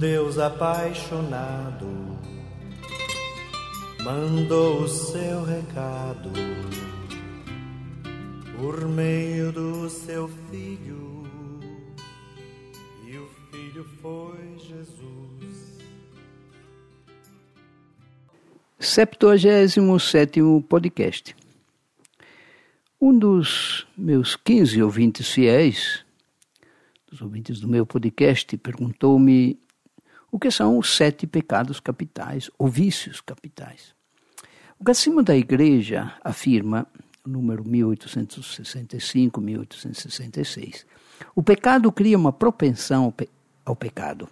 Deus apaixonado mandou o seu recado por meio do seu filho, e o filho foi Jesus. Septuagésimo sétimo podcast. Um dos meus 15 ouvintes fiéis, dos ouvintes do meu podcast, perguntou-me o que são os sete pecados capitais ou vícios capitais. O Catecismo da Igreja afirma número 1865, 1866. O pecado cria uma propensão ao pecado.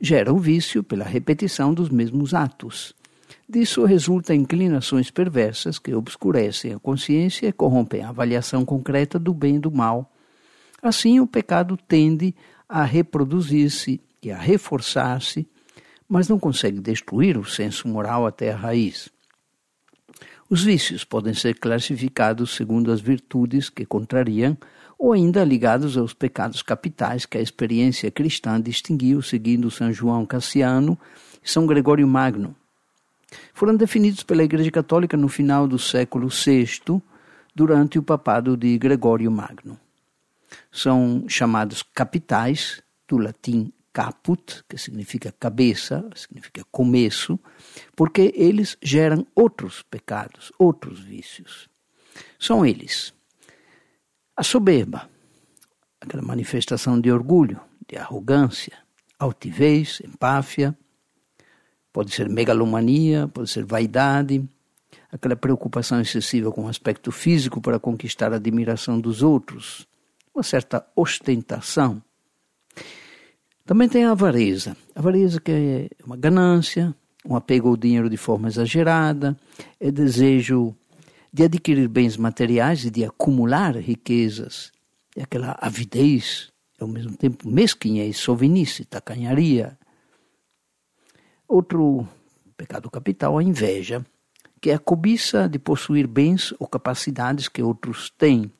Gera o vício pela repetição dos mesmos atos. Disso resulta inclinações perversas que obscurecem a consciência e corrompem a avaliação concreta do bem e do mal. Assim, o pecado tende a reproduzir-se e a reforçar-se, mas não consegue destruir o senso moral até a raiz. Os vícios podem ser classificados segundo as virtudes que contrariam ou ainda ligados aos pecados capitais que a experiência cristã distinguiu seguindo São João Cassiano e São Gregório Magno. Foram definidos pela Igreja Católica no final do século VI, durante o papado de Gregório Magno. São chamados capitais, do latim caput, que significa cabeça, significa começo, porque eles geram outros pecados, outros vícios. São eles a soberba, aquela manifestação de orgulho, de arrogância, altivez, empáfia, pode ser megalomania, pode ser vaidade, aquela preocupação excessiva com o aspecto físico para conquistar a admiração dos outros, uma certa ostentação, também tem a avareza. A avareza que é uma ganância, um apego ao dinheiro de forma exagerada, é desejo de adquirir bens materiais e de acumular riquezas. É aquela avidez, ao mesmo tempo mesquinhez, sovinice, tacanharia. Outro pecado capital, a inveja, que é a cobiça de possuir bens ou capacidades que outros têm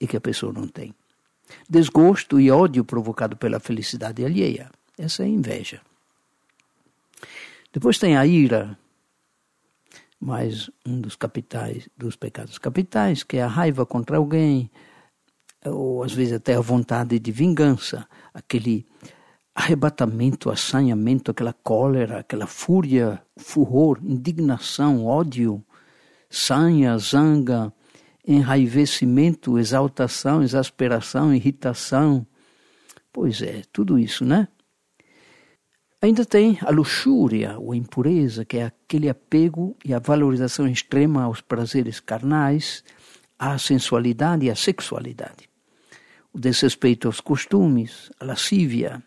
e que a pessoa não tem desgosto e ódio provocado pela felicidade alheia. Essa é a inveja. Depois tem a ira, mais um dos capitais, dos pecados capitais, que é a raiva contra alguém, ou às vezes até a vontade de vingança, aquele arrebatamento, assanhamento, aquela cólera, aquela fúria, furor, indignação, ódio, sanha, zanga, enraivecimento, exaltação, exasperação, irritação. Pois é, tudo isso, né? Ainda tem a luxúria ou impureza, que é aquele apego e a valorização extrema aos prazeres carnais, à sensualidade e à sexualidade. O desrespeito aos costumes, a lascívia,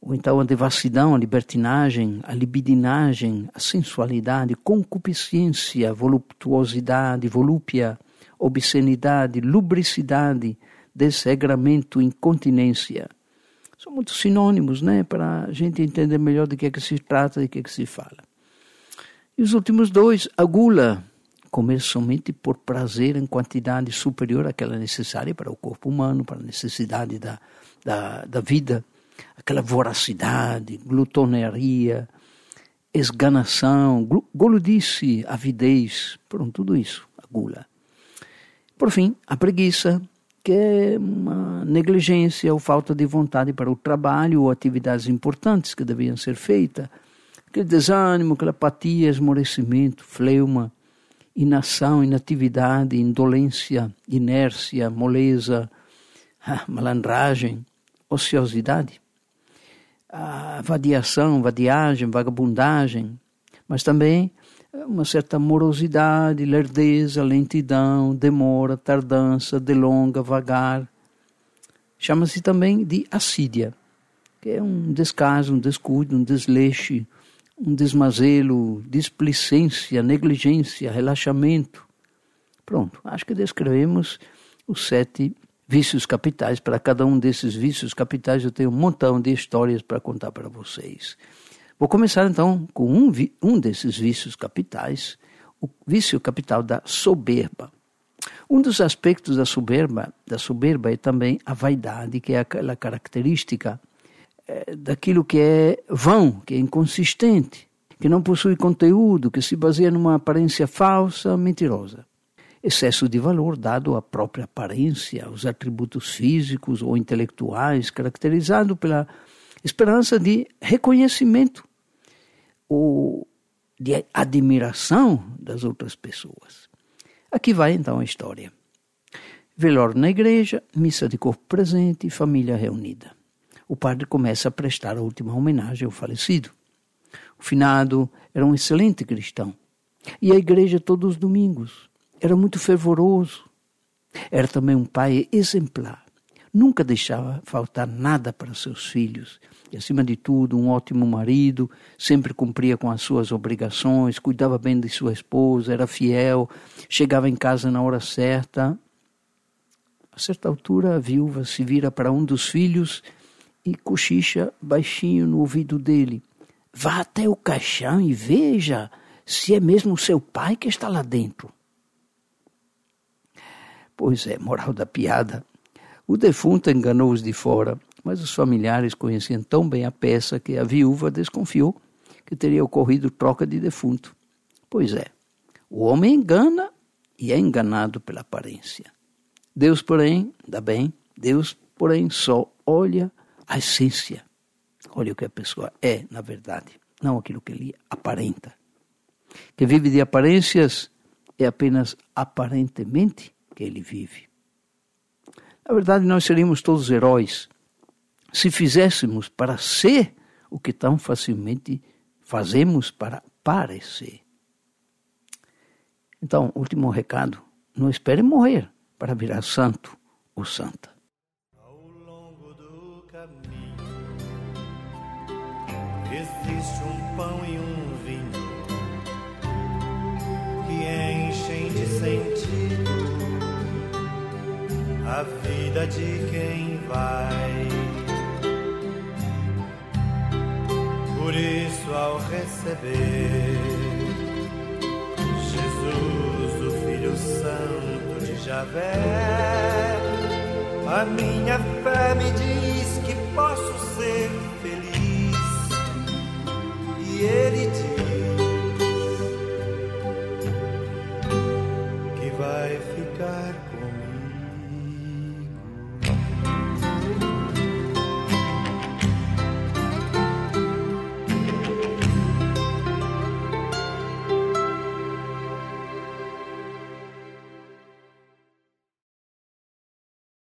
ou então a devassidão, a libertinagem, a libidinagem, a sensualidade, concupiscência, voluptuosidade, volúpia, obscenidade, lubricidade, desregramento, incontinência. São muitos sinônimos, né, para a gente entender melhor de que é que se trata, de que é que se fala. E os últimos dois, a gula, comer somente por prazer em quantidade superior àquela necessária para o corpo humano, para a necessidade da, da, da vida, aquela voracidade, glutoneria, esganação, goludice, avidez, pronto, tudo isso, a gula. Por fim, a preguiça, que é uma negligência ou falta de vontade para o trabalho ou atividades importantes que deviam ser feitas. Aquele desânimo, aquela apatia, esmorecimento, fleuma, inação, inatividade, indolência, inércia, moleza, ah, malandragem, ociosidade, a vadiação, vadiagem, vagabundagem, mas também uma certa morosidade, lerdeza, lentidão, demora, tardança, delonga, vagar. Chama-se também de assídia, que é um descaso, um descuido, um desleixo, um desmazelo, displicência, negligência, relaxamento. Pronto, acho que descrevemos os sete vícios capitais. Para cada um desses vícios capitais eu tenho um montão de histórias para contar para vocês. Vou começar então com um, um desses vícios capitais, o vício capital da soberba. Um dos aspectos da soberba, da soberba é também a vaidade, que é aquela característica é, daquilo que é vão, que é inconsistente, que não possui conteúdo, que se baseia numa aparência falsa, mentirosa. Excesso de valor dado à própria aparência, aos atributos físicos ou intelectuais, caracterizado pela esperança de reconhecimento ou de admiração das outras pessoas. Aqui vai então a história. Velório na igreja, missa de corpo presente e família reunida. O padre começa a prestar a última homenagem ao falecido. O finado era um excelente cristão. E a igreja todos os domingos. Era muito fervoroso. Era também um pai exemplar. Nunca deixava faltar nada para seus filhos. E, acima de tudo, um ótimo marido, sempre cumpria com as suas obrigações, cuidava bem de sua esposa, era fiel, chegava em casa na hora certa. A certa altura, a viúva se vira para um dos filhos e cochicha baixinho no ouvido dele. Vá até o caixão e veja se é mesmo seu pai que está lá dentro. Pois é, moral da piada. O defunto enganou os de fora, mas os familiares conheciam tão bem a peça que a viúva desconfiou que teria ocorrido troca de defunto. Pois é, o homem engana e é enganado pela aparência. Deus, porém, dá bem, Deus, porém, só olha a essência. Olha o que a pessoa é, na verdade, não aquilo que ele aparenta. Que vive de aparências é apenas aparentemente que ele vive. Na verdade, nós seríamos todos heróis se fizéssemos para ser o que tão facilmente fazemos para parecer. Então, último recado: não espere morrer para virar santo ou santa. Ao longo do caminho existe um pão e um vinho que enchem de sentido a vida de quem vai. Por isso, ao receber Jesus, o Filho Santo de Javé, a minha fé me diz